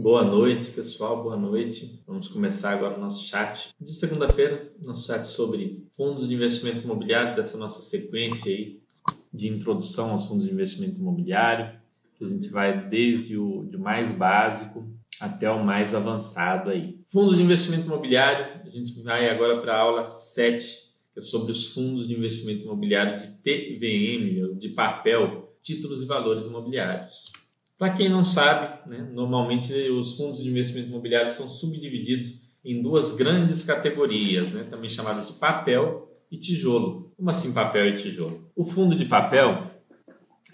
Boa noite, pessoal. Boa noite. Vamos começar agora o nosso chat de segunda-feira, nosso chat sobre fundos de investimento imobiliário, dessa nossa sequência aí de introdução aos fundos de investimento imobiliário, que a gente vai desde o de mais básico até o mais avançado aí. Fundos de investimento imobiliário, a gente vai agora para a aula 7, que é sobre os fundos de investimento imobiliário de TVM, de papel, títulos e valores imobiliários. Para quem não sabe, né, normalmente os fundos de investimento imobiliário são subdivididos em duas grandes categorias, né, também chamadas de papel e tijolo. Como assim papel e tijolo? O fundo de papel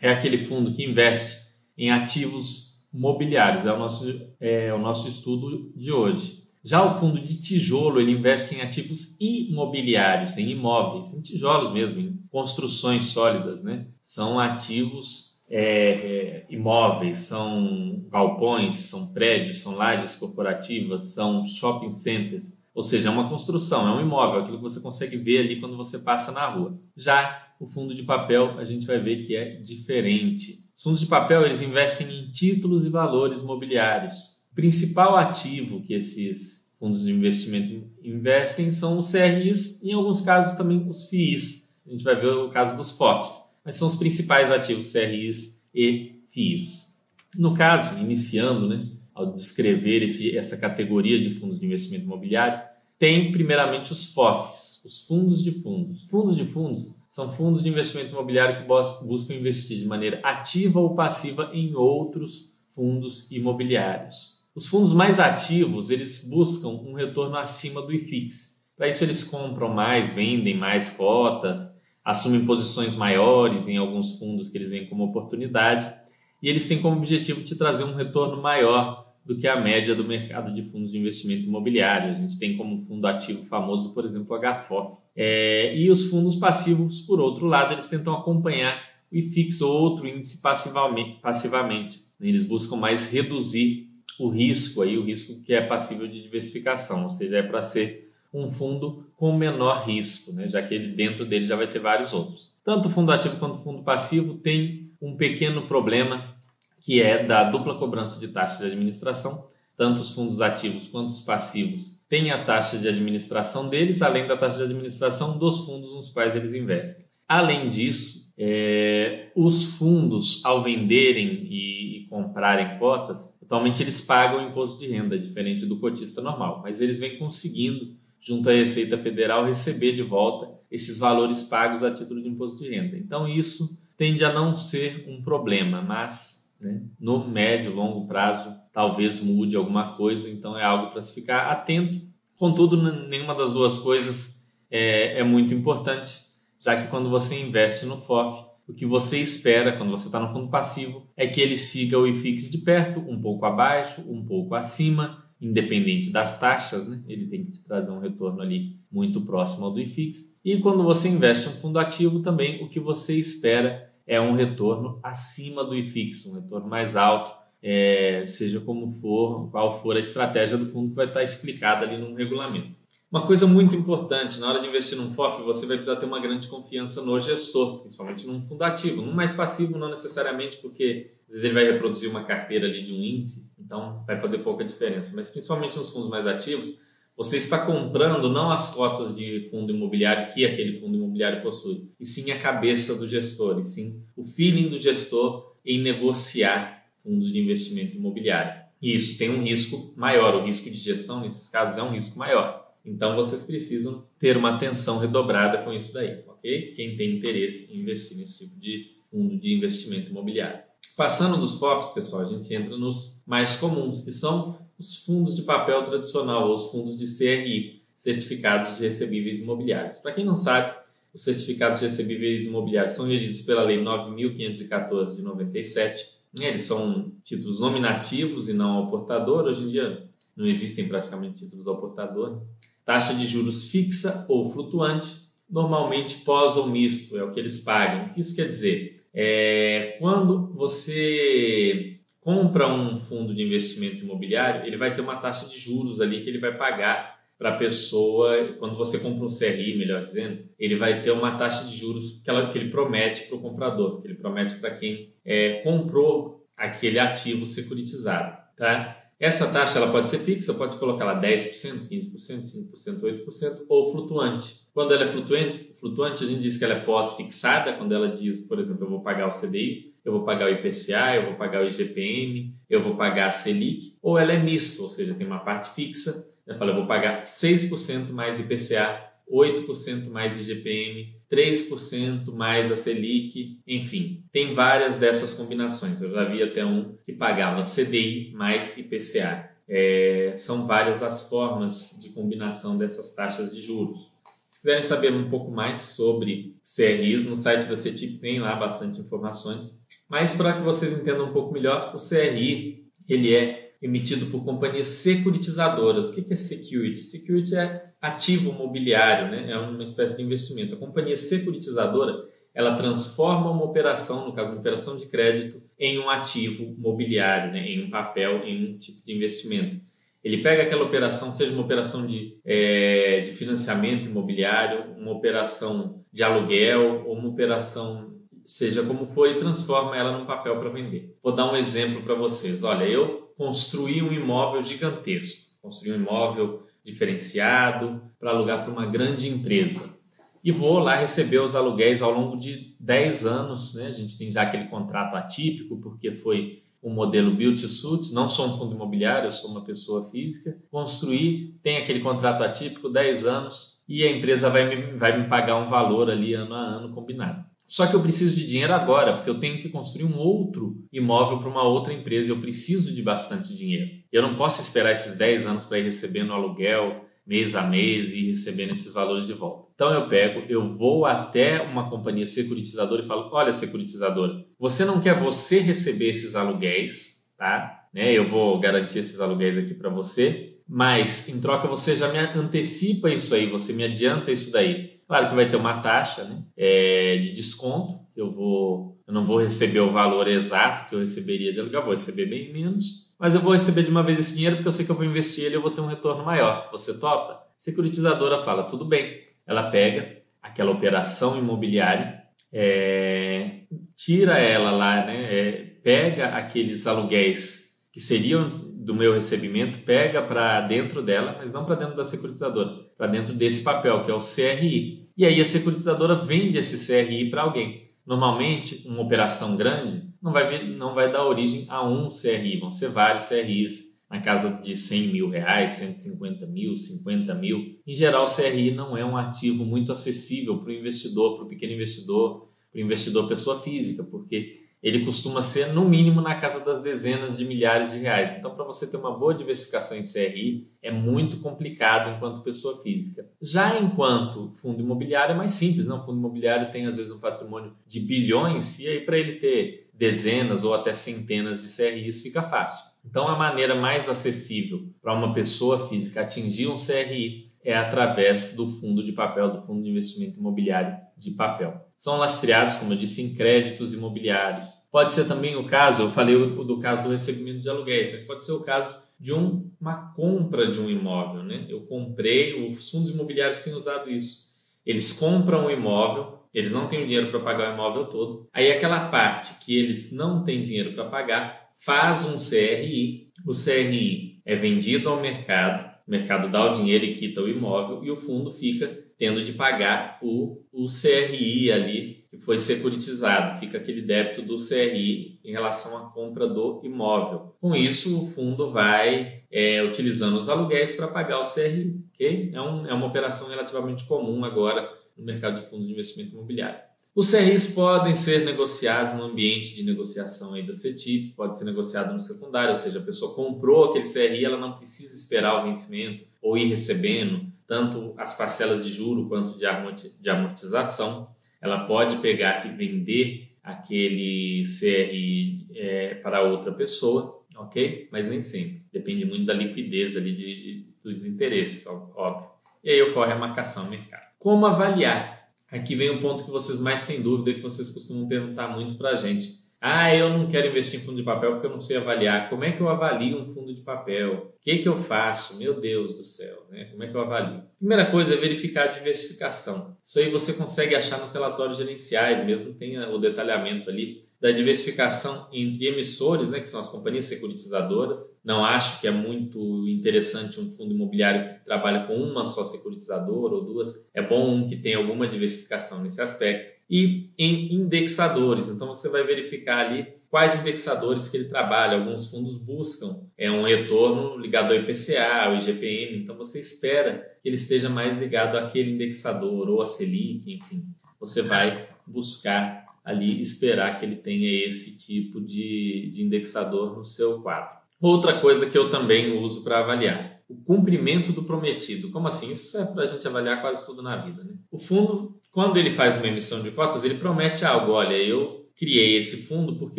é aquele fundo que investe em ativos mobiliários, é o nosso, é o nosso estudo de hoje. Já o fundo de tijolo, ele investe em ativos imobiliários, em imóveis, em tijolos mesmo, em construções sólidas, né? São ativos é, é, imóveis, são galpões, são prédios, são lajes corporativas, são shopping centers, ou seja, é uma construção, é um imóvel, aquilo que você consegue ver ali quando você passa na rua. Já o fundo de papel, a gente vai ver que é diferente. Os fundos de papel, eles investem em títulos e valores mobiliários. O principal ativo que esses fundos de investimento investem são os CRIs e, em alguns casos, também os FIIs. A gente vai ver o caso dos FOFs mas são os principais ativos CRIs e FIIs. No caso, iniciando, né, ao descrever esse, essa categoria de fundos de investimento imobiliário, tem primeiramente os FOFs, os fundos de fundos. Fundos de fundos são fundos de investimento imobiliário que buscam investir de maneira ativa ou passiva em outros fundos imobiliários. Os fundos mais ativos, eles buscam um retorno acima do IFIX. Para isso eles compram mais, vendem mais cotas, assumem posições maiores em alguns fundos que eles veem como oportunidade e eles têm como objetivo te trazer um retorno maior do que a média do mercado de fundos de investimento imobiliário. A gente tem como fundo ativo famoso, por exemplo, o HFOF. É, e os fundos passivos, por outro lado, eles tentam acompanhar o IFIX ou outro índice passivamente, passivamente. Eles buscam mais reduzir o risco, aí, o risco que é passível de diversificação, ou seja, é para ser um fundo com menor risco, né? já que ele dentro dele já vai ter vários outros. Tanto o fundo ativo quanto o fundo passivo tem um pequeno problema que é da dupla cobrança de taxa de administração. Tanto os fundos ativos quanto os passivos têm a taxa de administração deles, além da taxa de administração dos fundos nos quais eles investem. Além disso, é, os fundos, ao venderem e, e comprarem cotas, atualmente eles pagam imposto de renda, diferente do cotista normal, mas eles vêm conseguindo junto à Receita Federal, receber de volta esses valores pagos a título de imposto de renda. Então, isso tende a não ser um problema, mas né, no médio, longo prazo, talvez mude alguma coisa, então é algo para se ficar atento. Contudo, nenhuma das duas coisas é, é muito importante, já que quando você investe no FOF, o que você espera quando você está no fundo passivo é que ele siga o IFIX de perto, um pouco abaixo, um pouco acima, independente das taxas, né? ele tem que trazer um retorno ali muito próximo ao do IFIX. E quando você investe em um fundo ativo também, o que você espera é um retorno acima do IFIX, um retorno mais alto, é, seja como for, qual for a estratégia do fundo que vai estar explicada ali no regulamento. Uma coisa muito importante, na hora de investir num FOF, você vai precisar ter uma grande confiança no gestor, principalmente num fundo ativo. Num mais passivo, não necessariamente, porque às vezes ele vai reproduzir uma carteira ali de um índice, então vai fazer pouca diferença. Mas principalmente nos fundos mais ativos, você está comprando não as cotas de fundo imobiliário que aquele fundo imobiliário possui, e sim a cabeça do gestor, e sim o feeling do gestor em negociar fundos de investimento imobiliário. E isso tem um risco maior, o risco de gestão nesses casos é um risco maior. Então vocês precisam ter uma atenção redobrada com isso daí, ok? Quem tem interesse em investir nesse tipo de fundo de investimento imobiliário. Passando dos FOFs, pessoal, a gente entra nos mais comuns, que são os fundos de papel tradicional, ou os fundos de CRI, Certificados de Recebíveis Imobiliários. Para quem não sabe, os certificados de recebíveis imobiliários são regidos pela Lei 9.514 de 97. Eles são títulos nominativos e não ao portador. Hoje em dia não existem praticamente títulos ao portador taxa de juros fixa ou flutuante, normalmente pós ou misto, é o que eles pagam. O que isso quer dizer? É, quando você compra um fundo de investimento imobiliário, ele vai ter uma taxa de juros ali que ele vai pagar para a pessoa, quando você compra um CRI, melhor dizendo, ele vai ter uma taxa de juros que, ela, que ele promete para o comprador, que ele promete para quem é, comprou aquele ativo securitizado. Tá? Essa taxa ela pode ser fixa, pode colocar lá 10%, 15%, 5%, 8% ou flutuante. Quando ela é flutuante, flutuante a gente diz que ela é pós-fixada, quando ela diz, por exemplo, eu vou pagar o CDI, eu vou pagar o IPCA, eu vou pagar o IGPM, eu vou pagar a Selic, ou ela é mista, ou seja, tem uma parte fixa, eu falo, eu vou pagar 6% mais IPCA, 8% mais IGPM, 3% mais a Selic, enfim, tem várias dessas combinações. Eu já vi até um que pagava CDI mais IPCA. É, são várias as formas de combinação dessas taxas de juros. Se quiserem saber um pouco mais sobre CRIs, no site da CETIP tem lá bastante informações. Mas para que vocês entendam um pouco melhor, o CRI ele é emitido por companhias securitizadoras. O que é security? Security é ativo mobiliário, né? é uma espécie de investimento. A companhia securitizadora ela transforma uma operação, no caso uma operação de crédito, em um ativo mobiliário, né? em um papel, em um tipo de investimento. Ele pega aquela operação, seja uma operação de, é, de financiamento imobiliário, uma operação de aluguel ou uma operação, seja como for, e transforma ela num papel para vender. Vou dar um exemplo para vocês. Olha, eu construí um imóvel gigantesco, construí um imóvel diferenciado para alugar para uma grande empresa. E vou lá receber os aluguéis ao longo de 10 anos. Né? A gente tem já aquele contrato atípico, porque foi um modelo build to suit, não sou um fundo imobiliário, eu sou uma pessoa física. Construir, tem aquele contrato atípico, 10 anos, e a empresa vai me, vai me pagar um valor ali ano a ano combinado. Só que eu preciso de dinheiro agora, porque eu tenho que construir um outro imóvel para uma outra empresa. Eu preciso de bastante dinheiro. Eu não posso esperar esses 10 anos para ir recebendo aluguel mês a mês e recebendo esses valores de volta. Então eu pego, eu vou até uma companhia securitizadora e falo: olha, securitizadora, você não quer você receber esses aluguéis, tá? Né? Eu vou garantir esses aluguéis aqui para você, mas em troca você já me antecipa isso aí, você me adianta isso daí. Claro que vai ter uma taxa né, é, de desconto. Eu vou, eu não vou receber o valor exato que eu receberia de aluguel, vou receber bem menos, mas eu vou receber de uma vez esse dinheiro porque eu sei que eu vou investir ele e eu vou ter um retorno maior. Você topa? Securitizadora fala, tudo bem. Ela pega aquela operação imobiliária, é, tira ela lá, né, é, pega aqueles aluguéis que seriam do meu recebimento, pega para dentro dela, mas não para dentro da securitizadora para dentro desse papel, que é o CRI. E aí a securitizadora vende esse CRI para alguém. Normalmente, uma operação grande não vai, vir, não vai dar origem a um CRI, vão ser vários CRIs na casa de 100 mil reais, 150 mil, 50 mil. Em geral, o CRI não é um ativo muito acessível para o investidor, para o pequeno investidor, para o investidor pessoa física, porque ele costuma ser no mínimo na casa das dezenas de milhares de reais. Então, para você ter uma boa diversificação em CRI, é muito complicado enquanto pessoa física. Já enquanto fundo imobiliário é mais simples, não? O fundo imobiliário tem às vezes um patrimônio de bilhões e aí para ele ter dezenas ou até centenas de CRIs fica fácil. Então, a maneira mais acessível para uma pessoa física atingir um CRI é através do fundo de papel, do fundo de investimento imobiliário de papel. São lastreados, como eu disse, em créditos imobiliários. Pode ser também o caso, eu falei do caso do recebimento de aluguéis, mas pode ser o caso de um, uma compra de um imóvel. Né? Eu comprei, os fundos imobiliários têm usado isso. Eles compram um imóvel, eles não têm o dinheiro para pagar o imóvel todo. Aí aquela parte que eles não têm dinheiro para pagar, faz um CRI. O CRI é vendido ao mercado, o mercado dá o dinheiro e quita o imóvel e o fundo fica tendo de pagar o, o CRI ali que foi securitizado. Fica aquele débito do CRI em relação à compra do imóvel. Com isso, o fundo vai é, utilizando os aluguéis para pagar o CRI. Okay? É, um, é uma operação relativamente comum agora no mercado de fundos de investimento imobiliário. Os CRIs podem ser negociados no ambiente de negociação aí da CETIP, pode ser negociado no secundário, ou seja, a pessoa comprou aquele CRI, ela não precisa esperar o vencimento ou ir recebendo tanto as parcelas de juro quanto de amortização. Ela pode pegar e vender aquele CRI é, para outra pessoa, ok? Mas nem sempre. Depende muito da liquidez ali de, de, dos interesses, óbvio. E aí ocorre a marcação no mercado. Como avaliar Aqui vem um ponto que vocês mais têm dúvida, que vocês costumam perguntar muito para a gente. Ah, eu não quero investir em fundo de papel porque eu não sei avaliar. Como é que eu avalio um fundo de papel? O que, que eu faço? Meu Deus do céu, né? Como é que eu avalio? Primeira coisa é verificar a diversificação. Isso aí você consegue achar nos relatórios gerenciais, mesmo tem o detalhamento ali da diversificação entre emissores, né, que são as companhias securitizadoras. Não acho que é muito interessante um fundo imobiliário que trabalha com uma só securitizadora ou duas. É bom um que tenha alguma diversificação nesse aspecto e em indexadores. Então você vai verificar ali quais indexadores que ele trabalha. Alguns fundos buscam é um retorno ligado ao IPCA, ao IGPM, então você espera que ele esteja mais ligado àquele indexador ou a Selic, enfim. Você vai buscar ali esperar que ele tenha esse tipo de, de indexador no seu quadro. Outra coisa que eu também uso para avaliar, o cumprimento do prometido. Como assim? Isso serve para a gente avaliar quase tudo na vida. Né? O fundo quando ele faz uma emissão de cotas, ele promete algo. Olha, eu criei esse fundo porque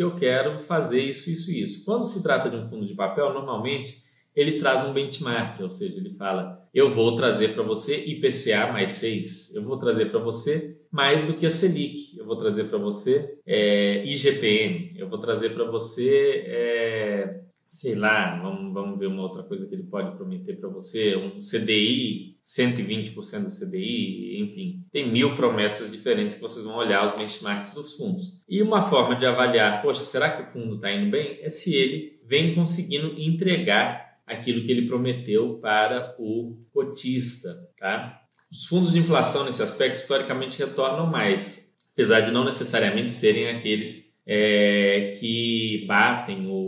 eu quero fazer isso, isso e isso. Quando se trata de um fundo de papel, normalmente ele traz um benchmark, ou seja, ele fala: eu vou trazer para você IPCA mais 6, eu vou trazer para você mais do que a Selic, eu vou trazer para você é, IGPM, eu vou trazer para você é, sei lá, vamos, vamos ver uma outra coisa que ele pode prometer para você, um CDI, 120% do CDI, enfim, tem mil promessas diferentes que vocês vão olhar os benchmarks dos fundos. E uma forma de avaliar, poxa, será que o fundo está indo bem? É se ele vem conseguindo entregar aquilo que ele prometeu para o cotista, tá? Os fundos de inflação nesse aspecto historicamente retornam mais, apesar de não necessariamente serem aqueles é, que batem o o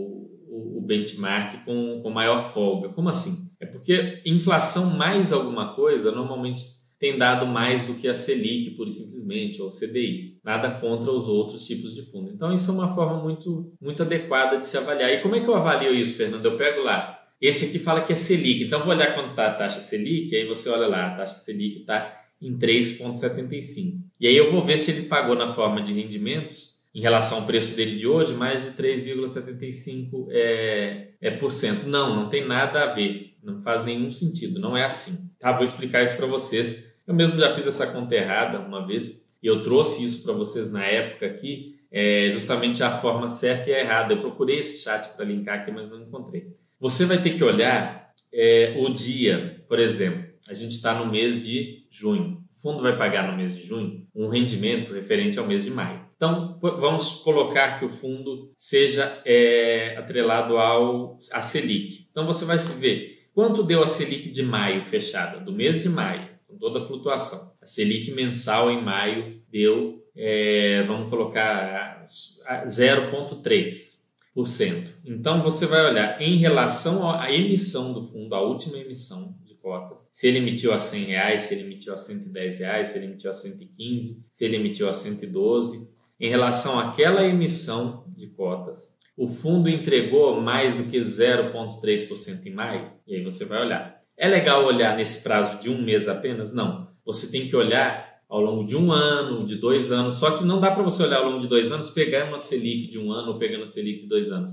benchmark com, com maior folga. Como assim? É porque inflação mais alguma coisa normalmente tem dado mais do que a Selic, e simplesmente, ou CDI. Nada contra os outros tipos de fundo. Então, isso é uma forma muito, muito adequada de se avaliar. E como é que eu avalio isso, Fernando? Eu pego lá. Esse aqui fala que é Selic. Então, vou olhar quanto está a taxa Selic, aí você olha lá, a taxa Selic está em 3,75. E aí eu vou ver se ele pagou na forma de rendimentos em relação ao preço dele de hoje, mais de 3,75%. É, é por cento. Não, não tem nada a ver. Não faz nenhum sentido. Não é assim. Tá? Vou explicar isso para vocês. Eu mesmo já fiz essa conta errada uma vez e eu trouxe isso para vocês na época aqui, é, justamente a forma certa e a errada. Eu procurei esse chat para linkar aqui, mas não encontrei. Você vai ter que olhar é, o dia, por exemplo. A gente está no mês de junho. O fundo vai pagar no mês de junho um rendimento referente ao mês de maio. Então, vamos colocar que o fundo seja é, atrelado ao a Selic. Então, você vai se ver quanto deu a Selic de maio fechada, do mês de maio, com toda a flutuação. A Selic mensal em maio deu, é, vamos colocar, 0,3%. Então, você vai olhar em relação à emissão do fundo, a última emissão de cotas, se ele emitiu a 100 reais, se ele emitiu a 110 reais, se ele emitiu a 115, se ele emitiu a 112, em relação àquela emissão de cotas, o fundo entregou mais do que 0,3% em maio? E aí você vai olhar. É legal olhar nesse prazo de um mês apenas? Não. Você tem que olhar ao longo de um ano, de dois anos. Só que não dá para você olhar ao longo de dois anos pegando uma Selic de um ano ou pegando a Selic de dois anos.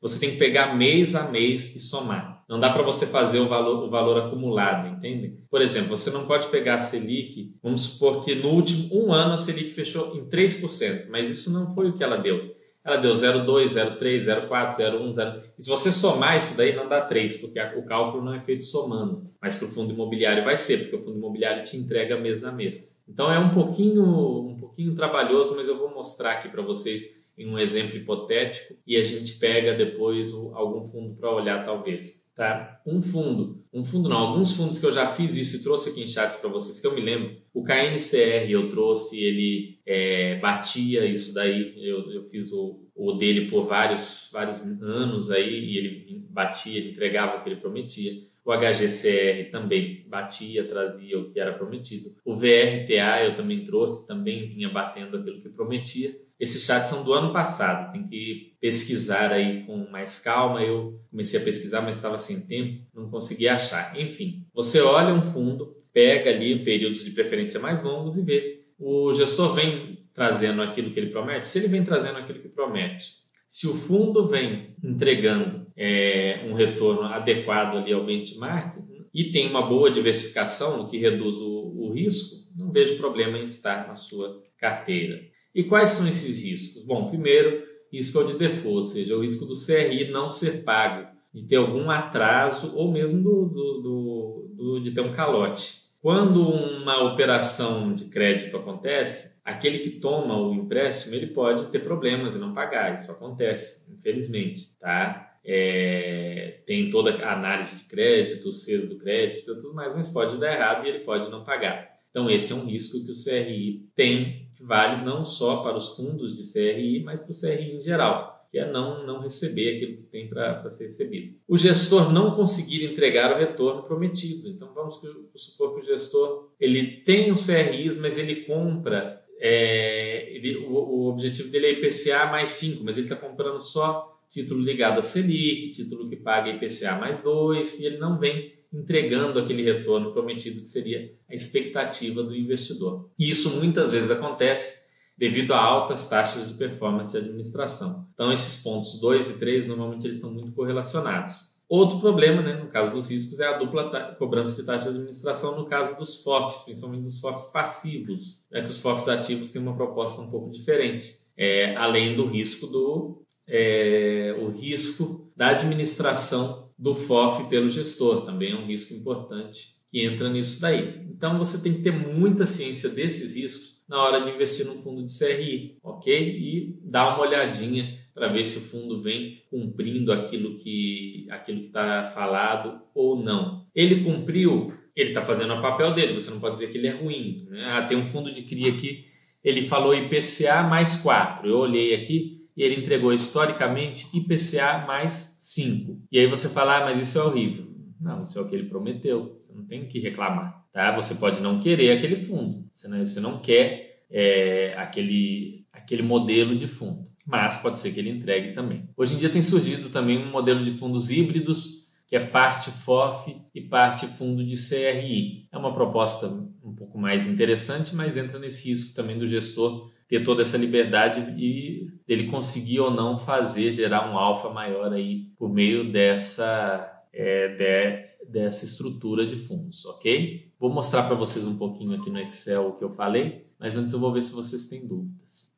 Você tem que pegar mês a mês e somar. Não dá para você fazer o valor, o valor acumulado, entende? Por exemplo, você não pode pegar a Selic, vamos supor que no último um ano a Selic fechou em 3%, mas isso não foi o que ela deu. Ela deu 0,2, 0,3, 0,4, 0,1, 0. E se você somar isso daí, não dá 3, porque o cálculo não é feito somando. Mas para o fundo imobiliário vai ser, porque o fundo imobiliário te entrega mês a mês. Então é um pouquinho, um pouquinho trabalhoso, mas eu vou mostrar aqui para vocês em um exemplo hipotético e a gente pega depois algum fundo para olhar talvez. Tá? Um fundo, um fundo não, alguns fundos que eu já fiz isso e trouxe aqui em chats para vocês que eu me lembro. O KNCR eu trouxe, ele é, batia isso daí, eu, eu fiz o, o dele por vários, vários anos aí e ele batia, ele entregava o que ele prometia. O HGCR também batia, trazia o que era prometido. O VRTA eu também trouxe, também vinha batendo aquilo que prometia. Esses chats são do ano passado, tem que pesquisar aí com mais calma. Eu comecei a pesquisar, mas estava sem tempo, não consegui achar. Enfim, você olha um fundo, pega ali períodos de preferência mais longos e vê. O gestor vem trazendo aquilo que ele promete? Se ele vem trazendo aquilo que promete, se o fundo vem entregando é, um retorno adequado ali ao benchmark e tem uma boa diversificação, o que reduz o, o risco, não vejo problema em estar na sua carteira. E quais são esses riscos? Bom, primeiro, risco é o de default, ou seja, o risco do CRI não ser pago, de ter algum atraso ou mesmo do, do, do, de ter um calote. Quando uma operação de crédito acontece, aquele que toma o empréstimo ele pode ter problemas e não pagar. Isso acontece, infelizmente, tá? É, tem toda a análise de crédito, o CES do crédito, tudo mais, mas pode dar errado e ele pode não pagar. Então esse é um risco que o CRI tem, vale não só para os fundos de CRI, mas para o CRI em geral, que é não, não receber aquilo que tem para ser recebido. O gestor não conseguir entregar o retorno prometido. Então vamos supor que o gestor ele tem os CRIs, mas ele compra é, ele, o, o, objetivo dele é IPCA mais 5, mas ele está comprando só título ligado a Selic, título que paga IPCA mais 2, e ele não vem entregando aquele retorno prometido que seria a expectativa do investidor. E isso muitas vezes acontece devido a altas taxas de performance de administração. Então esses pontos 2 e 3 normalmente eles estão muito correlacionados. Outro problema, né, no caso dos riscos, é a dupla cobrança de taxa de administração no caso dos FOFs, principalmente dos FOFs passivos, né, que os FOFs ativos têm uma proposta um pouco diferente, é, além do risco do é, o risco da administração do FOF pelo gestor, também é um risco importante que entra nisso daí. Então você tem que ter muita ciência desses riscos na hora de investir num fundo de CRI, ok? E dar uma olhadinha para ver se o fundo vem cumprindo aquilo que aquilo que está falado ou não. Ele cumpriu, ele está fazendo o papel dele. Você não pode dizer que ele é ruim. Né? Ah, tem um fundo de CRI aqui, ele falou IPCA mais 4. Eu olhei aqui e ele entregou historicamente IPCA mais 5. E aí você fala, ah, mas isso é horrível. Não, isso é o que ele prometeu. Você não tem que reclamar. Tá? Você pode não querer aquele fundo. Você não, quer é, aquele, aquele modelo de fundo mas pode ser que ele entregue também. Hoje em dia tem surgido também um modelo de fundos híbridos, que é parte FOF e parte fundo de CRI. É uma proposta um pouco mais interessante, mas entra nesse risco também do gestor ter toda essa liberdade e ele conseguir ou não fazer gerar um alfa maior aí por meio dessa é, de, dessa estrutura de fundos, ok? Vou mostrar para vocês um pouquinho aqui no Excel o que eu falei, mas antes eu vou ver se vocês têm dúvidas.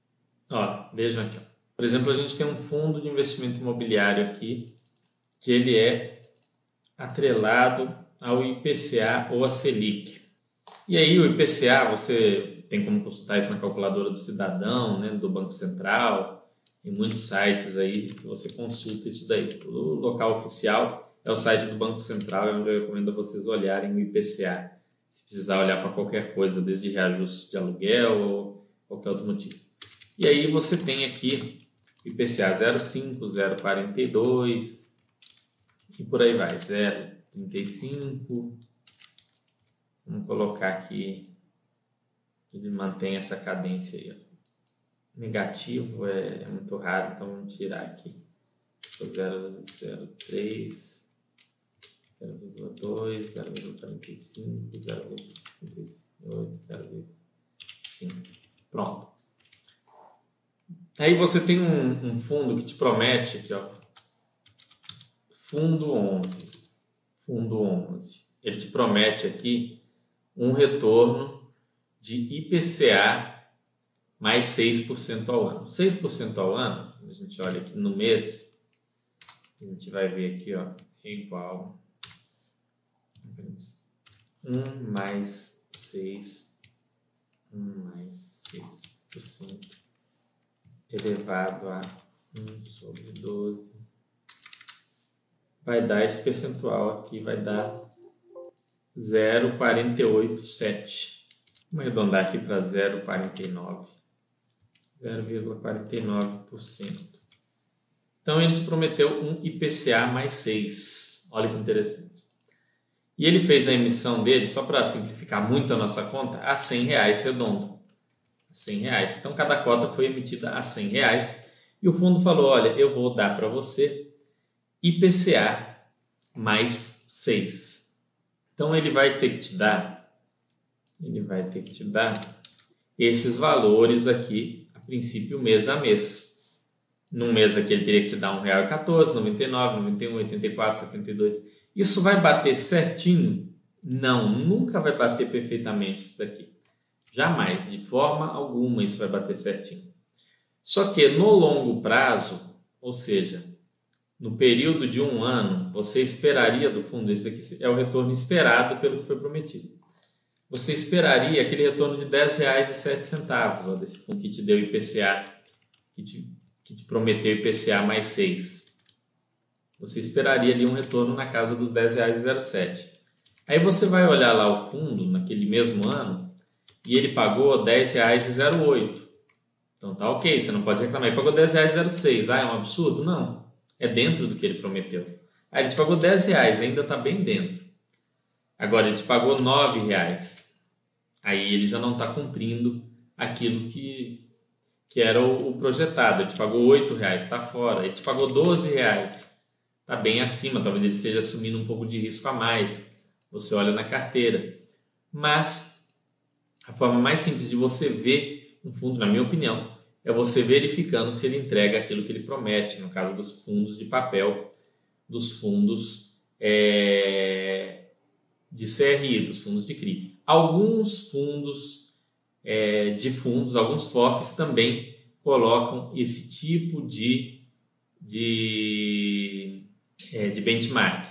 Ó, vejam aqui. Ó. Por exemplo, a gente tem um fundo de investimento imobiliário aqui, que ele é atrelado ao IPCA ou a Selic. E aí o IPCA, você tem como consultar isso na calculadora do cidadão, né, do Banco Central, em muitos sites aí que você consulta isso daí. O local oficial é o site do Banco Central, é onde eu recomendo a vocês olharem o IPCA, se precisar olhar para qualquer coisa, desde reajuste de aluguel ou qualquer outro motivo. E aí você tem aqui IPCA 0,5, 0,42 e por aí vai, 0,35. Vamos colocar aqui, ele mantém essa cadência aí. Ó. Negativo é, é, muito raro, então vamos tirar aqui. 0,03, 0,2, 0,45, 0,68, 0,5. Pronto. Aí você tem um, um fundo que te promete aqui, ó. Fundo 11. Fundo 11. Ele te promete aqui um retorno de IPCA mais 6% ao ano. 6% ao ano, a gente olha aqui no mês, a gente vai ver aqui, ó, é igual 1 mais 6, 1 mais 6% elevado a 1 sobre 12 vai dar esse percentual aqui, vai dar 0,487. Vamos arredondar aqui para 0,49. 0,49%. Então ele te prometeu um IPCA mais 6. Olha que interessante. E ele fez a emissão dele, só para simplificar muito a nossa conta, a 100 reais redondo. 100 reais. Então cada cota foi emitida a 100 reais e o fundo falou: olha, eu vou dar para você IPCA mais 6. Então ele vai ter que te dar, ele vai ter que te dar esses valores aqui, a princípio mês a mês. Num mês aqui ele teria que te dar R$ 1,14, 99, 91, 84, 72. Isso vai bater certinho? Não, nunca vai bater perfeitamente isso daqui. Jamais, de forma alguma, isso vai bater certinho. Só que no longo prazo, ou seja, no período de um ano, você esperaria do fundo, esse aqui é o retorno esperado pelo que foi prometido. Você esperaria aquele retorno de R$ 10,07 desse fundo que te deu IPCA, que te, que te prometeu IPCA mais 6. Você esperaria ali um retorno na casa dos R$ 10,07. Aí você vai olhar lá o fundo, naquele mesmo ano, e ele pagou R$ 10,08. Então tá ok, você não pode reclamar. Ele pagou R$ 10,06. Ah, é um absurdo? Não. É dentro do que ele prometeu. Ah, ele te pagou R$ reais, ainda está bem dentro. Agora ele te pagou R$ reais. Aí ele já não está cumprindo aquilo que, que era o, projetado. Ele te pagou R$ reais, está fora. Ele te pagou R$ reais. Está bem acima, talvez ele esteja assumindo um pouco de risco a mais. Você olha na carteira. Mas a forma mais simples de você ver um fundo, na minha opinião, é você verificando se ele entrega aquilo que ele promete, no caso dos fundos de papel, dos fundos é, de CRI, dos fundos de CRI. Alguns fundos é, de fundos, alguns FOFs também colocam esse tipo de, de, é, de benchmark.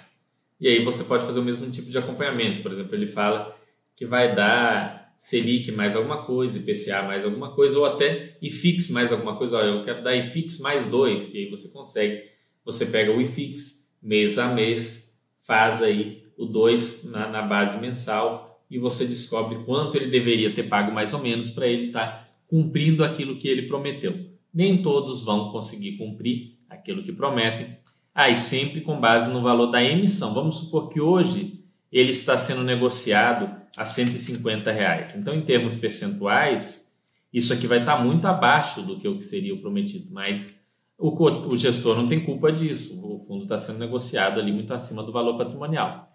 E aí você pode fazer o mesmo tipo de acompanhamento. Por exemplo, ele fala que vai dar Selic mais alguma coisa, IPCA mais alguma coisa, ou até IFIX mais alguma coisa. Olha, eu quero dar IFIX mais dois, e aí você consegue. Você pega o IFIX mês a mês, faz aí o 2 na, na, base mensal e você descobre quanto ele deveria ter pago mais ou menos para ele estar tá cumprindo aquilo que ele prometeu. Nem todos vão conseguir cumprir aquilo que prometem, aí ah, sempre com base no valor da emissão. Vamos supor que hoje ele está sendo negociado a 150 reais. Então, em termos percentuais, isso aqui vai estar muito abaixo do que o que seria o prometido, mas o, o gestor não tem culpa disso. O fundo está sendo negociado ali muito acima do valor patrimonial.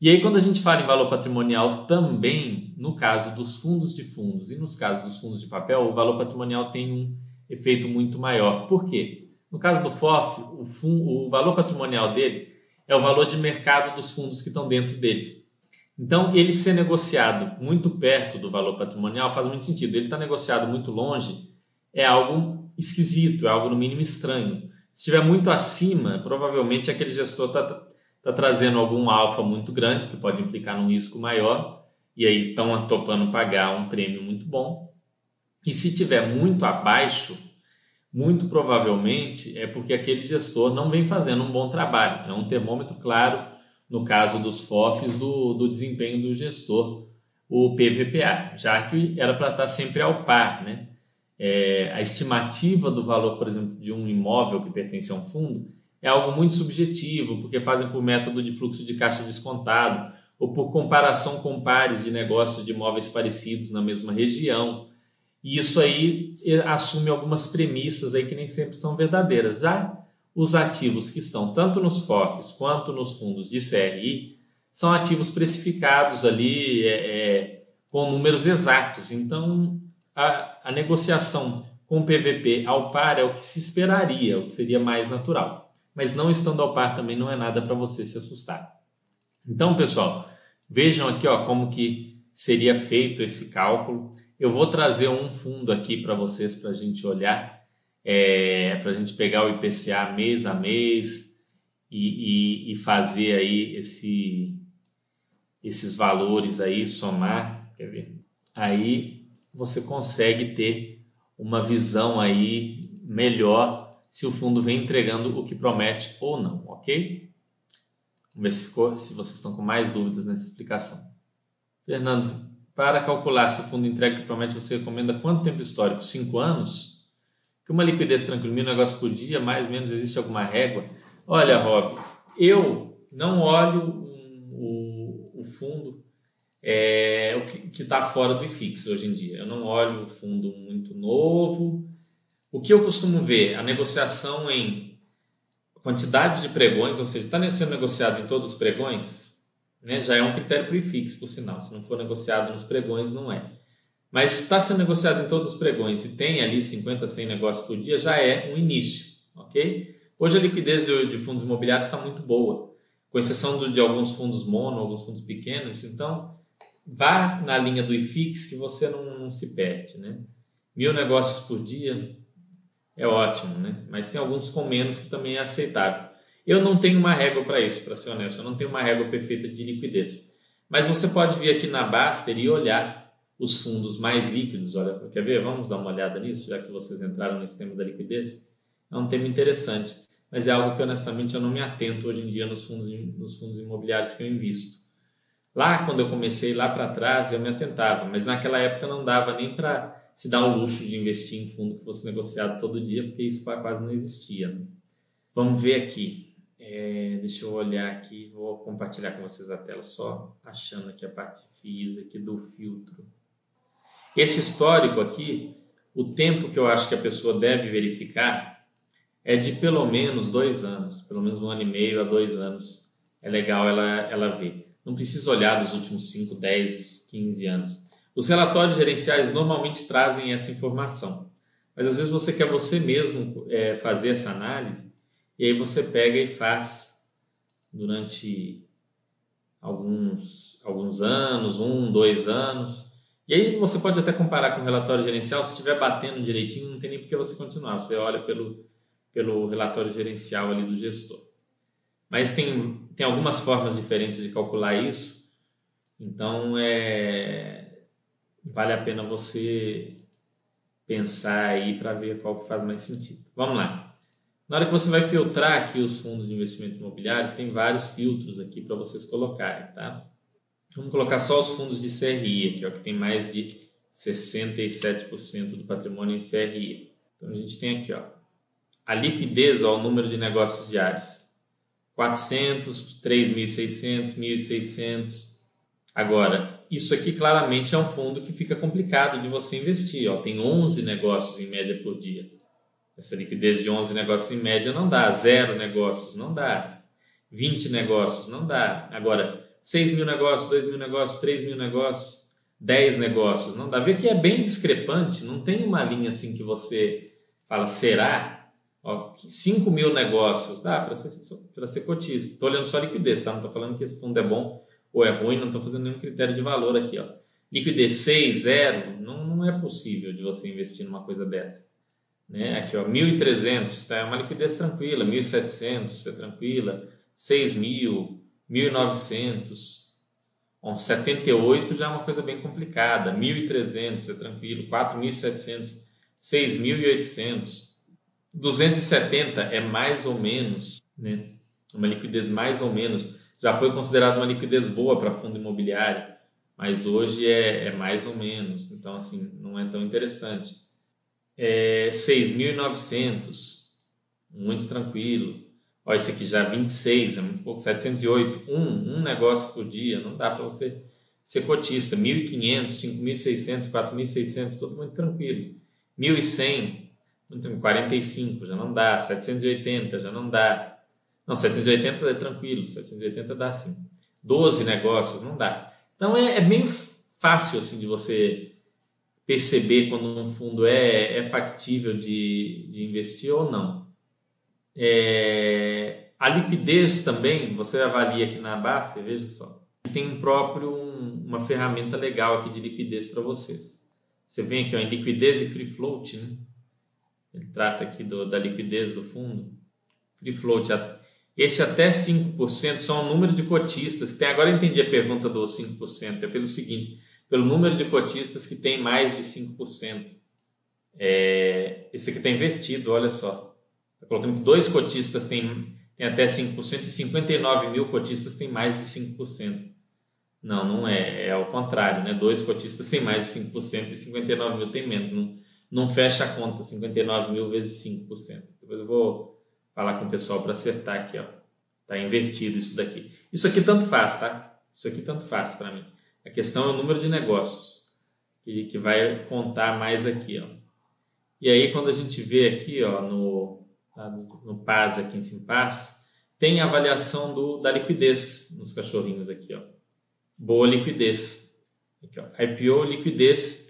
E aí, quando a gente fala em valor patrimonial, também no caso dos fundos de fundos e nos casos dos fundos de papel, o valor patrimonial tem um efeito muito maior. Por quê? No caso do FOF, o, fundo, o valor patrimonial dele é o valor de mercado dos fundos que estão dentro dele. Então, ele ser negociado muito perto do valor patrimonial faz muito sentido. Ele está negociado muito longe é algo esquisito, é algo no mínimo estranho. Se estiver muito acima, provavelmente aquele gestor está tá trazendo algum alfa muito grande, que pode implicar num risco maior, e aí estão topando pagar um prêmio muito bom. E se estiver muito abaixo, muito provavelmente é porque aquele gestor não vem fazendo um bom trabalho. É um termômetro claro no caso dos FOFs, do, do desempenho do gestor, o PVPA, já que era para estar sempre ao par. Né? É, a estimativa do valor, por exemplo, de um imóvel que pertence a um fundo é algo muito subjetivo, porque fazem por método de fluxo de caixa descontado ou por comparação com pares de negócios de imóveis parecidos na mesma região. E isso aí assume algumas premissas aí que nem sempre são verdadeiras. Já os ativos que estão tanto nos FOFs quanto nos fundos de CRI são ativos precificados ali é, é, com números exatos. Então, a, a negociação com o PVP ao par é o que se esperaria, o que seria mais natural. Mas não estando ao par também não é nada para você se assustar. Então, pessoal, vejam aqui ó, como que seria feito esse cálculo. Eu vou trazer um fundo aqui para vocês para a gente olhar é, para a gente pegar o IPCA mês a mês e, e, e fazer aí esse, esses valores aí, somar, quer ver? Aí você consegue ter uma visão aí melhor se o fundo vem entregando o que promete ou não, ok? Vamos ver se, ficou, se vocês estão com mais dúvidas nessa explicação. Fernando, para calcular se o fundo entrega o que promete, você recomenda quanto tempo histórico? Cinco anos? que uma liquidez tranquila, um negócio por dia, mais ou menos existe alguma régua? Olha, Rob, eu não olho o, o, fundo é, o que está fora do IFIX hoje em dia. Eu não olho o fundo muito novo. O que eu costumo ver? A negociação em quantidade de pregões, ou seja, está sendo negociado em todos os pregões, né, já é um critério para o IFIX, por sinal. Se não for negociado nos pregões, não é mas está sendo negociado em todos os pregões e tem ali 50, 100 negócios por dia, já é um início, ok? Hoje a liquidez de, fundos imobiliários está muito boa, com exceção de alguns fundos mono, alguns fundos pequenos, então vá na linha do IFIX que você não, não se perde, né? Mil negócios por dia, é ótimo, né? Mas tem alguns com menos que também é aceitável. Eu não tenho uma régua para isso, para ser honesto, eu não tenho uma régua perfeita de liquidez. Mas você pode vir aqui na Baster e olhar os fundos mais líquidos. Olha, quer ver? Vamos dar uma olhada nisso, já que vocês entraram nesse tema da liquidez. É um tema interessante, mas é algo que honestamente eu não me atento hoje em dia nos fundos, nos fundos imobiliários que eu invisto. Lá, quando eu comecei lá para trás, eu me atentava, mas naquela época não dava nem para se dar o luxo de investir em fundo que fosse negociado todo dia, porque isso quase não existia. Né? Vamos ver aqui. É, deixa eu olhar aqui, vou compartilhar com vocês a tela, só achando aqui a parte FIIs aqui do filtro. Esse histórico aqui, o tempo que eu acho que a pessoa deve verificar é de pelo menos dois anos, pelo menos um ano e meio a dois anos. É legal ela, ela ver. Não precisa olhar dos últimos 5, 10, 15 anos. Os relatórios gerenciais normalmente trazem essa informação, mas às vezes você quer você mesmo é, fazer essa análise e aí você pega e faz durante alguns, alguns anos, um, dois anos. E aí você pode até comparar com o relatório gerencial, se estiver batendo direitinho, não tem nem por que você continuar. Você olha pelo, pelo relatório gerencial ali do gestor. Mas tem, tem algumas formas diferentes de calcular isso. Então, é, vale a pena você pensar aí para ver qual que faz mais sentido. Vamos lá. Na hora que você vai filtrar aqui os fundos de investimento imobiliário, tem vários filtros aqui para vocês colocarem, tá? Vamos colocar só os fundos de CRI aqui, ó, que tem mais de 67% do patrimônio em CRI. Então a gente tem aqui, ó, a liquidez, ó, o número de negócios diários. 400, 3.600, 1.600. Agora, isso aqui claramente é um fundo que fica complicado de você investir. Ó. Tem 11 negócios em média por dia. Essa liquidez de 11 negócios em média não dá. Zero negócios não dá. 20 negócios não dá. Agora, 6 mil negócios, 2 mil negócios, 3 mil negócios, 10 negócios não dá. Vê que é bem discrepante. Não tem uma linha assim que você fala, será? Ó, 5 mil negócios, dá para ser, ser cotista. Estou olhando só liquidez, tá? Não estou falando que esse fundo é bom ou é ruim, não estou fazendo nenhum critério de valor aqui. Ó. Liquidez 6, 0, não, não é possível de você investir numa coisa dessa. Né? Aqui, ó, 1.300, tá? é uma liquidez tranquila, 1.700 é tranquila, 6.000, 1.900, Bom, 78 já é uma coisa bem complicada, 1.300 é tranquilo, 4.700, 6.800, 270 é mais ou menos, né? uma liquidez mais ou menos, já foi considerada uma liquidez boa para fundo imobiliário, mas hoje é, é mais ou menos, então assim, não é tão interessante é, 6.900, muito tranquilo. Olha, esse aqui já 26, é muito pouco, 708, um, um negócio por dia, não dá para você ser cotista. 1.500, 5.600, 4.600, tudo muito tranquilo. 1.100, 45, já não dá. 780, já não dá. Não, 780 é tranquilo, 780 dá sim. 12 negócios, não dá. Então é, é fácil assim de você perceber quando um fundo é, é factível de, de investir ou não. É, a liquidez também, você avalia aqui na Basta, veja só, tem um próprio um, uma ferramenta legal aqui de liquidez para vocês. Você vem aqui ó, em liquidez e free float, né? ele trata aqui do, da liquidez do fundo. Free float, esse até 5% são o número de cotistas que tem. Agora eu entendi a pergunta do 5%, é pelo seguinte: pelo número de cotistas que tem mais de 5%. É, esse aqui está invertido, olha só. Está colocando que dois cotistas têm, têm até 5% e 59 mil cotistas têm mais de 5%. Não, não é. É ao contrário, né? Dois cotistas têm mais de 5% e 59 mil têm menos. Não, não fecha a conta, 59 mil vezes 5%. Depois eu vou falar com o pessoal para acertar aqui, ó. Tá invertido isso daqui. Isso aqui tanto faz, tá? Isso aqui tanto faz para mim. A questão é o número de negócios, que, que vai contar mais aqui. Ó. E aí, quando a gente vê aqui ó, no, tá, no PAS, aqui em Simpaz, tem a avaliação do, da liquidez nos cachorrinhos aqui. Ó. Boa liquidez. Aqui, ó. IPO, liquidez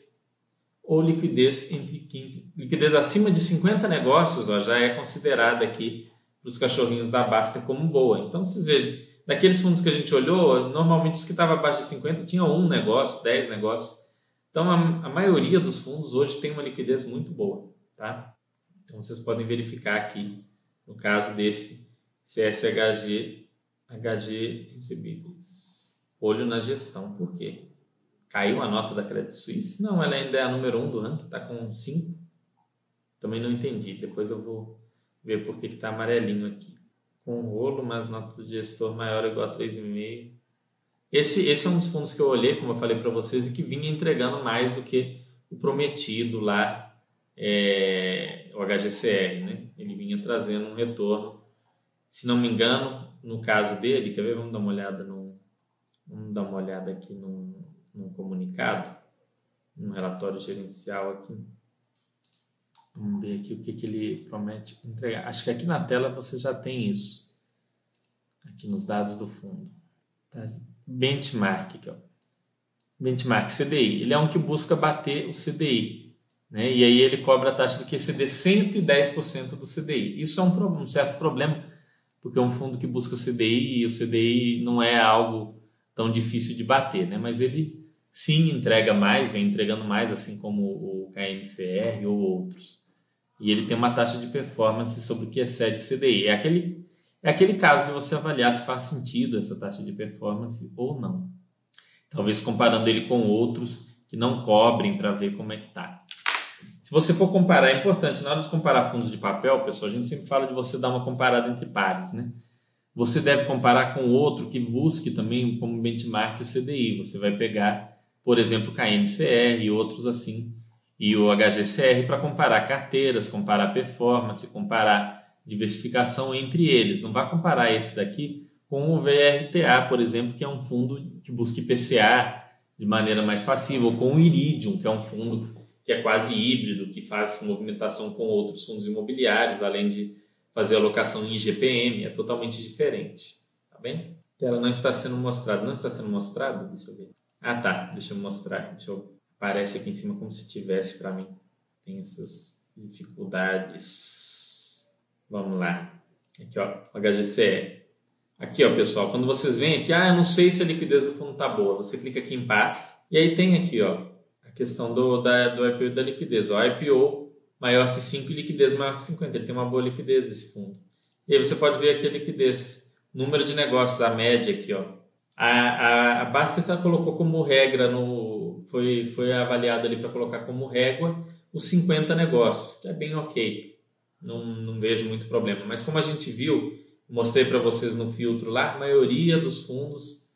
ou liquidez entre 15. Liquidez acima de 50 negócios ó, já é considerada aqui para os cachorrinhos da Basta como boa. Então, vocês vejam, daqueles fundos que a gente olhou, normalmente os que estavam abaixo de 50 tinham um negócio, 10 negócios. Então, a, a, maioria dos fundos hoje tem uma liquidez muito boa, tá? Então vocês podem verificar aqui, no caso desse CSHG, HG recebíveis. Olho na gestão, por quê? Caiu a nota da Credit Suisse? Não, ela ainda é a número 1 um do ranking, está com 5. Também não entendi, depois eu vou ver por que está amarelinho aqui. Com rolo, mas nota de gestor maior ou igual a 3,5. Esse, esse é um dos fundos que eu olhei, como eu falei para vocês, e que vinha entregando mais do que o prometido lá, é, o HGCR, né? Ele vinha trazendo um retorno. Se não me engano, no caso dele, quer ver? Vamos dar uma olhada no, vamos dar uma olhada aqui no, no comunicado, no relatório gerencial aqui. Vamos ver aqui o que, que ele promete entregar. Acho que aqui na tela você já tem isso. Aqui nos dados do fundo. Tá? Benchmark aqui, ó benchmark CDI. Ele é um que busca bater o CDI. Né? E aí ele cobra a taxa do QCD 110% do CDI. Isso é um, um, certo problema, porque é um fundo que busca CDI e o CDI não é algo tão difícil de bater, né? mas ele sim entrega mais, vem entregando mais, assim como o KNCR ou outros. E ele tem uma taxa de performance sobre o que excede o CDI. É aquele, é aquele caso que você avaliar se faz sentido essa taxa de performance ou não talvez comparando ele com outros que não cobrem para ver como é que está. Se você for comparar, é importante, na hora de comparar fundos de papel, pessoal, a gente sempre fala de você dar uma comparada entre pares, né? Você deve comparar com outro que busque também como benchmark o CDI. Você vai pegar, por exemplo, KNCR e outros assim, e o HGCR para comparar carteiras, comparar performance, comparar diversificação entre eles. Não vá comparar esse daqui com o VRTA, por exemplo, que é um fundo que busca IPCA de maneira mais passiva, ou com o Iridium, que é um fundo que é quase híbrido, que faz movimentação com outros fundos imobiliários, além de fazer alocação em IGPM, é totalmente diferente, tá bem? Tela não está sendo mostrada, não está sendo mostrada? Deixa eu ver. Ah, tá, deixa eu mostrar, deixa eu... Aparece aqui em cima como se tivesse para mim. Tem essas dificuldades. Vamos lá. Aqui, ó, HGCE. Aqui, ó, pessoal, quando vocês vêm aqui, ah, eu não sei se a liquidez do fundo tá boa, você clica aqui em paz e aí tem aqui, ó, a questão do, da, do IPO da liquidez, ó, IPO maior que 5 e liquidez maior que 50, ele tem uma boa liquidez esse fundo. E aí você pode ver aqui a liquidez, número de negócios, a média aqui, ó. A, a, a Baster colocou como regra, no, foi, foi avaliado ali para colocar como régua os 50 negócios, que é bem ok, não, não vejo muito problema. Mas como a gente viu, mostrei para vocês no filtro lá, a maioria dos fundos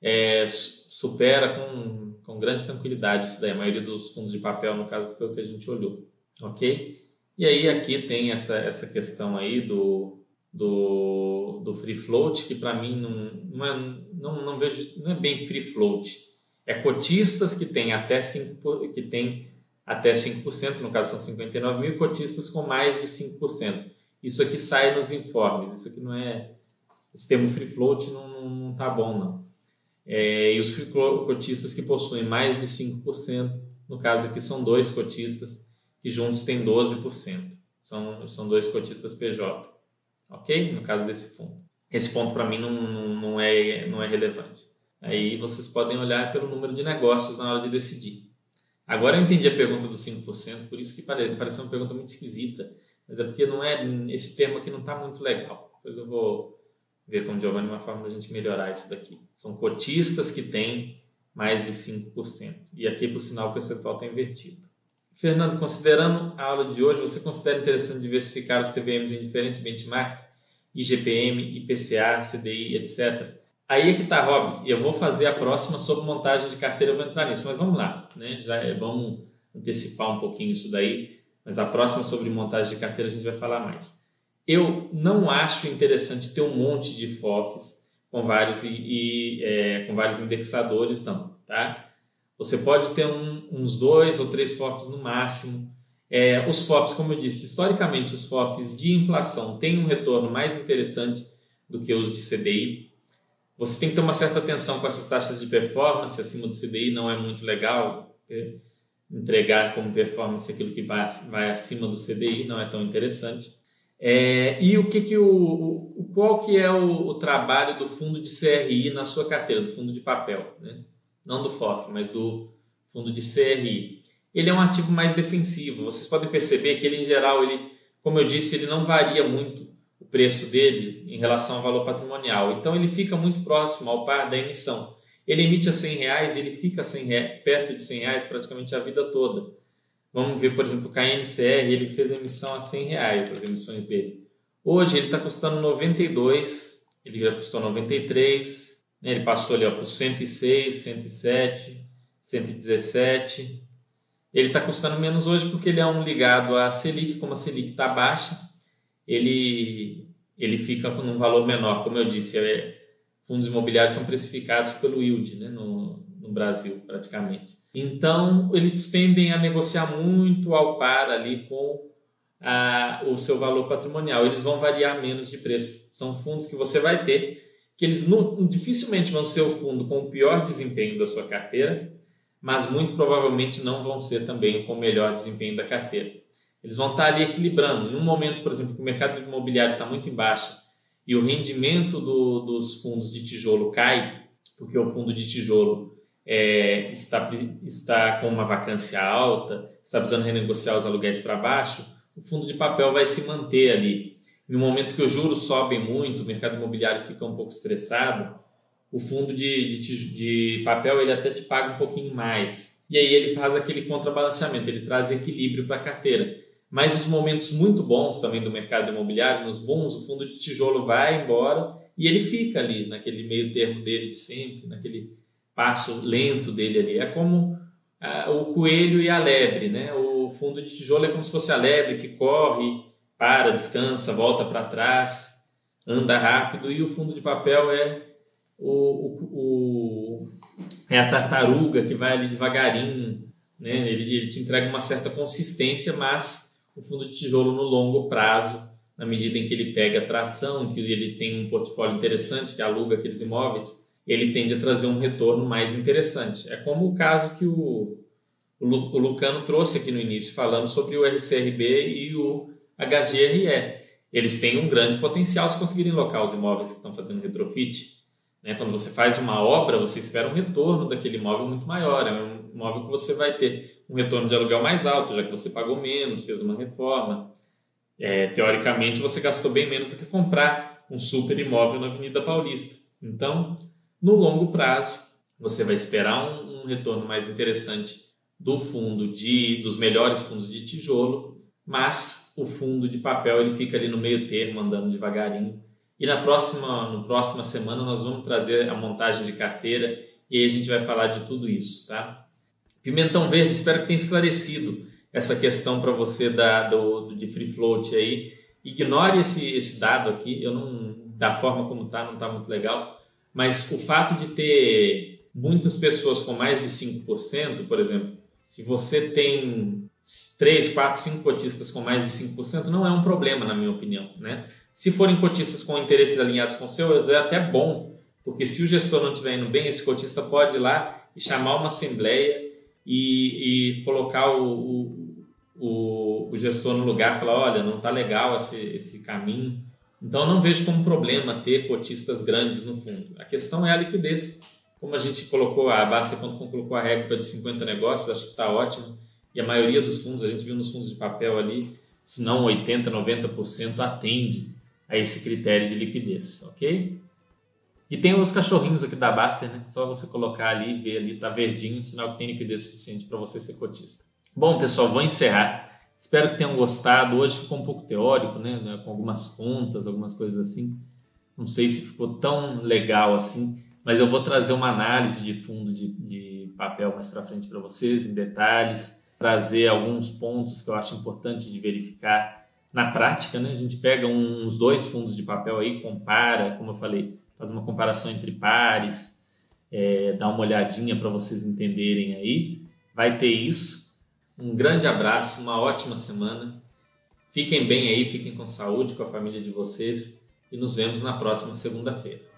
é, supera com, com grande tranquilidade isso daí. A maioria dos fundos de papel, no caso, foi o que a gente olhou. Ok? E aí aqui tem essa, essa questão aí do, do, do free float, que para mim não, não, é, não, não, vejo, não é bem free float. É cotistas que tem até 5%, que tem até 5%, no caso são 59 mil, cotistas com mais de 5% isso aqui sai nos informes, isso aqui não é. Esse termo free float não, não, não tá bom, não. É, e os cotistas que possuem mais de 5%, no caso aqui são dois cotistas, que juntos têm 12%. São, são dois cotistas PJ. Ok? No caso desse fundo. Esse ponto para mim não, não, é, não é relevante. Aí vocês podem olhar pelo número de negócios na hora de decidir. Agora eu entendi a pergunta dos 5%, por isso que pareceu uma pergunta muito esquisita mas é porque não é esse termo aqui não está muito legal. Depois eu vou ver com o Giovanni uma forma da gente melhorar isso daqui. São cotistas que têm mais de 5%. E aqui, por sinal, o percentual está invertido. Fernando, considerando a aula de hoje, você considera interessante diversificar os TVMs em diferentes benchmarks, IGPM, IPCA, CDI, etc. Aí é que está, Rob. Eu vou fazer a próxima sobre montagem de carteira, eu vou entrar nisso. Mas vamos lá, né? Já é, vamos antecipar um pouquinho isso daí mas a próxima sobre montagem de carteira a gente vai falar mais. Eu não acho interessante ter um monte de FOFs com vários, e, e é, com vários indexadores, não, tá? Você pode ter um, uns dois ou três FOFs no máximo. É, os FOFs, como eu disse, historicamente os FOFs de inflação têm um retorno mais interessante do que os de CDI. Você tem que ter uma certa atenção com essas taxas de performance, acima do CDI não é muito legal entregar como performance aquilo que vai, vai acima do CDI, não é tão interessante. É, e o que, que o, o, qual que é o, o, trabalho do fundo de CRI na sua carteira, do fundo de papel, né? Não do FOF, mas do fundo de CRI? Ele é um ativo mais defensivo. Vocês podem perceber que ele, em geral, ele como eu disse, ele não varia muito o preço dele em relação ao valor patrimonial. Então ele fica muito próximo ao par da emissão. Ele emite a 100 reais, ele fica 100 reais, perto de 100 reais praticamente a vida toda. Vamos ver, por exemplo, o KNCR, ele fez a emissão a 100 reais, as emissões dele. Hoje ele está custando 92, ele já custou 93, né? Ele passou ali ó, por 106, 107, 117. Ele está custando menos hoje porque ele é um ligado à Selic, como a Selic está baixa, ele, ele fica com um valor menor. Como eu disse, é, fundos imobiliários são precificados pelo yield né, no, no Brasil, praticamente. Então, eles tendem a negociar muito ao par ali com a, o seu valor patrimonial. Eles vão variar menos de preço. São fundos que você vai ter, que eles não, dificilmente vão ser o fundo com o pior desempenho da sua carteira, mas muito provavelmente não vão ser também com o melhor desempenho da carteira. Eles vão estar ali equilibrando. Em um momento, por exemplo, que o mercado imobiliário está muito em baixa e o rendimento do, dos fundos de tijolo cai, porque o fundo de tijolo é, está, está com uma vacância alta, está precisando renegociar os aluguéis para baixo, o fundo de papel vai se manter ali. No momento que os juros sobem muito, o mercado imobiliário fica um pouco estressado, o fundo de, de, de papel ele até te paga um pouquinho mais. E aí ele faz aquele contrabalanceamento, ele traz equilíbrio para a carteira. Mas os momentos muito bons também do mercado imobiliário, nos bons, o fundo de tijolo vai embora e ele fica ali, naquele meio termo dele de sempre, naquele passo lento dele ali. É como ah, o coelho e a lebre, né? O fundo de tijolo é como se fosse a lebre que corre, para, descansa, volta para trás, anda rápido, e o fundo de papel é o, o, o, é a tartaruga que vai ali devagarinho, né? Ele, ele te entrega uma certa consistência, mas o fundo de tijolo no longo prazo, na medida em que ele pega tração, que ele tem um portfólio interessante, que aluga aqueles imóveis, ele tende a trazer um retorno mais interessante. É como o caso que o, o Lucano trouxe aqui no início, falando sobre o RCRB e o HGRE. Eles têm um grande potencial se conseguirem locar os imóveis que estão fazendo retrofit. Né? Quando você faz uma obra, você espera um retorno daquele imóvel muito maior. É um imóvel que você vai ter um retorno de aluguel mais alto, já que você pagou menos, fez uma reforma. É, teoricamente, você gastou bem menos do que comprar um super imóvel na Avenida Paulista. Então, no longo prazo, você vai esperar um, um retorno mais interessante do fundo de dos melhores fundos de tijolo, mas o fundo de papel ele fica ali no meio termo, andando devagarinho. E na próxima, no próxima semana nós vamos trazer a montagem de carteira e aí a gente vai falar de tudo isso, tá? Pimentão Verde, espero que tenha esclarecido essa questão para você da, do, de free float aí. Ignore esse, esse dado aqui, eu não, da forma como está, não está muito legal mas o fato de ter muitas pessoas com mais de 5%, por exemplo, se você tem 3, 4, 5 cotistas com mais de 5%, não é um problema, na minha opinião. Né? Se forem cotistas com interesses alinhados com seus, é até bom, porque se o gestor não estiver indo bem, esse cotista pode ir lá e chamar uma assembleia e, e colocar o, o, o, o gestor no lugar, falar, olha, não está legal esse, esse caminho, então, não vejo como problema ter cotistas grandes no fundo. A questão é a liquidez. Como a gente colocou, a Basta.com colocou a regra de 50 negócios, acho que está ótimo. E a maioria dos fundos, a gente viu nos fundos de papel ali, se não 80%, 90% atende a esse critério de liquidez, ok? E tem os cachorrinhos aqui da Baster, né? Só você colocar ali, ver ali, tá verdinho, sinal que tem liquidez suficiente para você ser cotista. Bom, pessoal, vou encerrar. Espero que tenham gostado. Hoje ficou um pouco teórico, né? né? Com algumas contas, algumas coisas assim. Não sei se ficou tão legal assim, mas eu vou trazer uma análise de fundo de, de papel mais para frente para vocês, em detalhes, trazer alguns pontos que eu acho importante de verificar na prática, né? A gente pega uns dois fundos de papel aí, compara, como eu falei, faz uma comparação entre pares, é, dá uma olhadinha para vocês entenderem aí. Vai ter isso. Um grande abraço, uma ótima semana. Fiquem bem aí, fiquem com saúde, com a família de vocês e nos vemos na próxima segunda-feira.